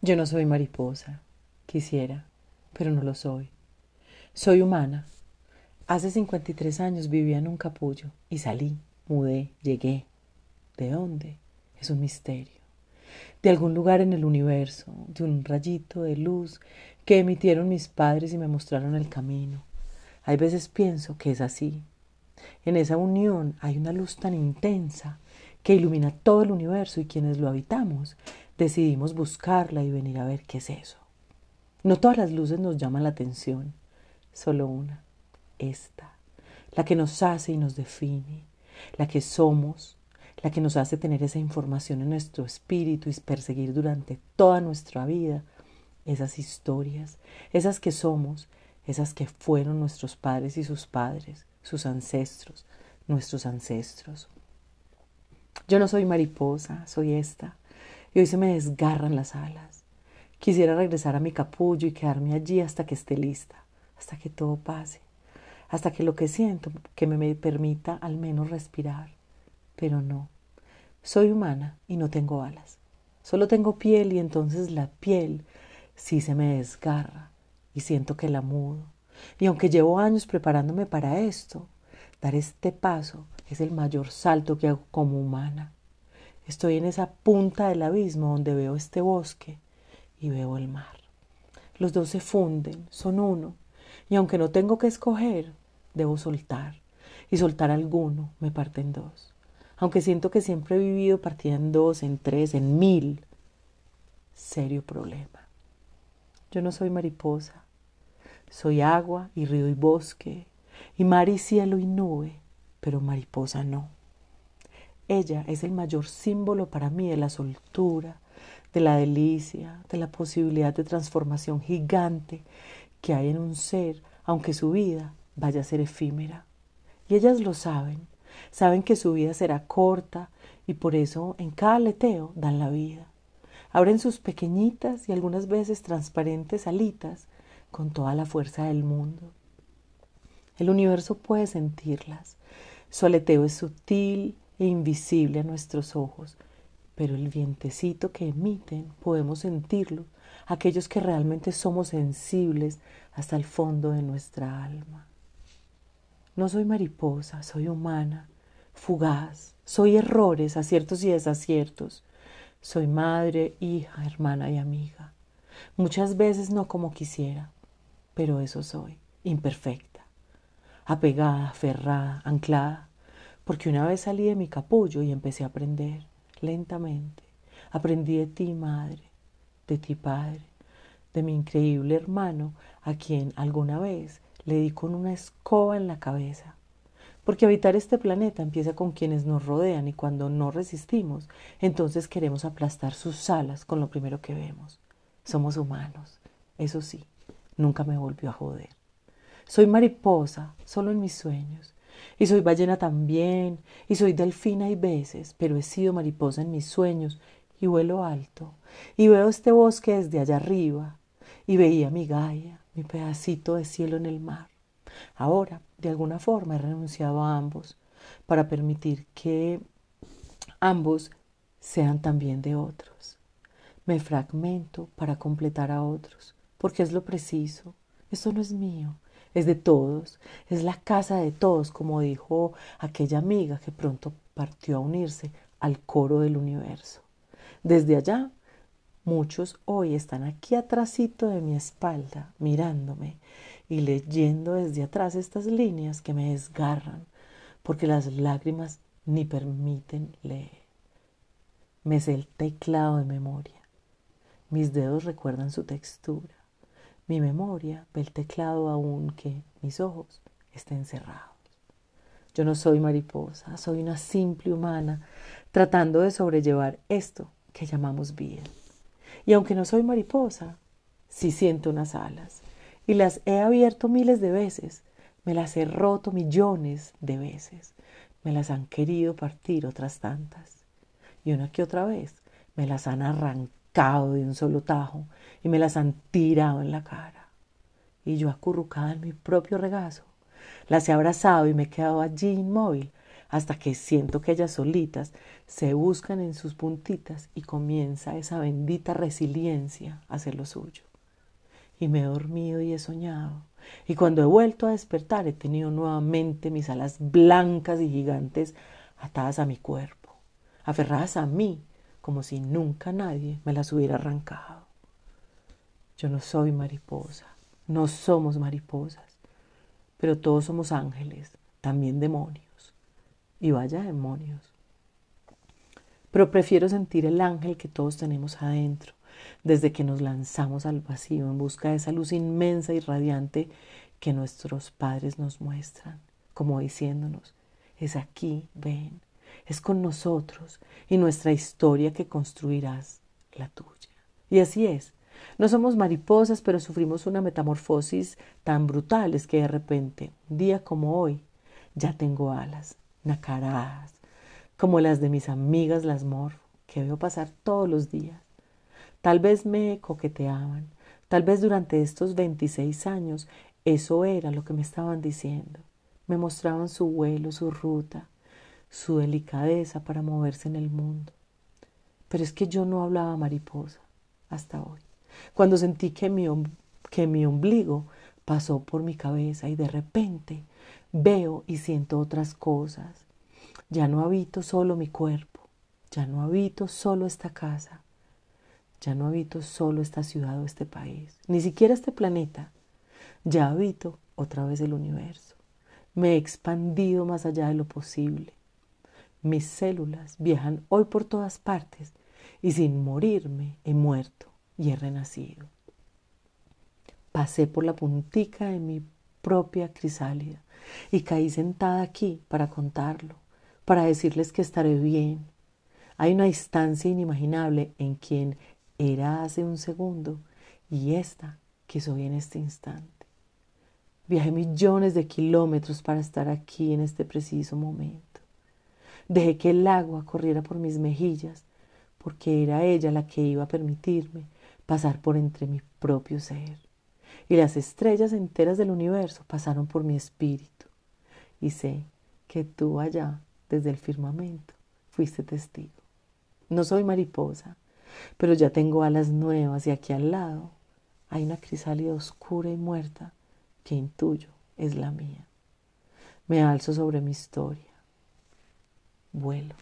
Yo no soy mariposa, quisiera, pero no lo soy. Soy humana. Hace 53 años vivía en un capullo y salí, mudé, llegué. ¿De dónde? Es un misterio. De algún lugar en el universo, de un rayito de luz que emitieron mis padres y me mostraron el camino. Hay veces pienso que es así. En esa unión hay una luz tan intensa que ilumina todo el universo y quienes lo habitamos decidimos buscarla y venir a ver qué es eso. No todas las luces nos llaman la atención, solo una, esta, la que nos hace y nos define, la que somos, la que nos hace tener esa información en nuestro espíritu y perseguir durante toda nuestra vida esas historias, esas que somos, esas que fueron nuestros padres y sus padres, sus ancestros, nuestros ancestros. Yo no soy mariposa, soy esta, y hoy se me desgarran las alas. Quisiera regresar a mi capullo y quedarme allí hasta que esté lista, hasta que todo pase, hasta que lo que siento que me permita al menos respirar. Pero no, soy humana y no tengo alas. Solo tengo piel y entonces la piel sí se me desgarra y siento que la mudo. Y aunque llevo años preparándome para esto, dar este paso es el mayor salto que hago como humana. Estoy en esa punta del abismo donde veo este bosque y veo el mar. Los dos se funden, son uno, y aunque no tengo que escoger, debo soltar, y soltar alguno me parte en dos. Aunque siento que siempre he vivido partida en dos, en tres, en mil, serio problema. Yo no soy mariposa, soy agua y río y bosque, y mar y cielo y nube, pero mariposa no. Ella es el mayor símbolo para mí de la soltura, de la delicia, de la posibilidad de transformación gigante que hay en un ser, aunque su vida vaya a ser efímera. Y ellas lo saben, saben que su vida será corta y por eso en cada aleteo dan la vida. Abren sus pequeñitas y algunas veces transparentes alitas con toda la fuerza del mundo. El universo puede sentirlas. Su aleteo es sutil, e invisible a nuestros ojos, pero el vientecito que emiten podemos sentirlo, aquellos que realmente somos sensibles hasta el fondo de nuestra alma. No soy mariposa, soy humana, fugaz, soy errores, aciertos y desaciertos. Soy madre, hija, hermana y amiga. Muchas veces no como quisiera, pero eso soy, imperfecta, apegada, aferrada, anclada, porque una vez salí de mi capullo y empecé a aprender lentamente. Aprendí de ti, madre, de ti, padre, de mi increíble hermano, a quien alguna vez le di con una escoba en la cabeza. Porque habitar este planeta empieza con quienes nos rodean y cuando no resistimos, entonces queremos aplastar sus alas con lo primero que vemos. Somos humanos, eso sí, nunca me volvió a joder. Soy mariposa, solo en mis sueños, y soy ballena también, y soy delfina hay veces, pero he sido mariposa en mis sueños, y vuelo alto, y veo este bosque desde allá arriba, y veía mi Gaia, mi pedacito de cielo en el mar. Ahora, de alguna forma, he renunciado a ambos, para permitir que ambos sean también de otros. Me fragmento para completar a otros, porque es lo preciso. Esto no es mío, es de todos, es la casa de todos, como dijo aquella amiga que pronto partió a unirse al coro del universo. Desde allá, muchos hoy están aquí atrásito de mi espalda, mirándome y leyendo desde atrás estas líneas que me desgarran, porque las lágrimas ni permiten leer. Me sé el teclado de memoria. Mis dedos recuerdan su textura. Mi memoria ve el teclado aunque mis ojos estén cerrados. Yo no soy mariposa, soy una simple humana tratando de sobrellevar esto que llamamos vida. Y aunque no soy mariposa, sí siento unas alas y las he abierto miles de veces, me las he roto millones de veces, me las han querido partir otras tantas y una que otra vez me las han arrancado de un solo tajo y me las han tirado en la cara. Y yo acurrucada en mi propio regazo, las he abrazado y me he quedado allí inmóvil hasta que siento que ellas solitas se buscan en sus puntitas y comienza esa bendita resiliencia a hacer lo suyo. Y me he dormido y he soñado. Y cuando he vuelto a despertar he tenido nuevamente mis alas blancas y gigantes atadas a mi cuerpo, aferradas a mí, como si nunca nadie me las hubiera arrancado. Yo no soy mariposa, no somos mariposas, pero todos somos ángeles, también demonios. Y vaya demonios. Pero prefiero sentir el ángel que todos tenemos adentro, desde que nos lanzamos al vacío en busca de esa luz inmensa y radiante que nuestros padres nos muestran, como diciéndonos, es aquí, ven, es con nosotros y nuestra historia que construirás la tuya. Y así es. No somos mariposas, pero sufrimos una metamorfosis tan brutal es que de repente, un día como hoy, ya tengo alas, nacaradas, como las de mis amigas las morfo, que veo pasar todos los días. Tal vez me coqueteaban, tal vez durante estos 26 años eso era lo que me estaban diciendo. Me mostraban su vuelo, su ruta, su delicadeza para moverse en el mundo. Pero es que yo no hablaba mariposa hasta hoy. Cuando sentí que mi, que mi ombligo pasó por mi cabeza y de repente veo y siento otras cosas. Ya no habito solo mi cuerpo, ya no habito solo esta casa, ya no habito solo esta ciudad o este país, ni siquiera este planeta. Ya habito otra vez el universo. Me he expandido más allá de lo posible. Mis células viajan hoy por todas partes y sin morirme he muerto y he renacido. Pasé por la puntica de mi propia crisálida y caí sentada aquí para contarlo, para decirles que estaré bien. Hay una distancia inimaginable en quien era hace un segundo y esta que soy en este instante. Viajé millones de kilómetros para estar aquí en este preciso momento. Dejé que el agua corriera por mis mejillas, porque era ella la que iba a permitirme pasar por entre mi propio ser y las estrellas enteras del universo pasaron por mi espíritu. Y sé que tú allá, desde el firmamento, fuiste testigo. No soy mariposa, pero ya tengo alas nuevas y aquí al lado hay una crisálida oscura y muerta que intuyo es la mía. Me alzo sobre mi historia. Vuelo.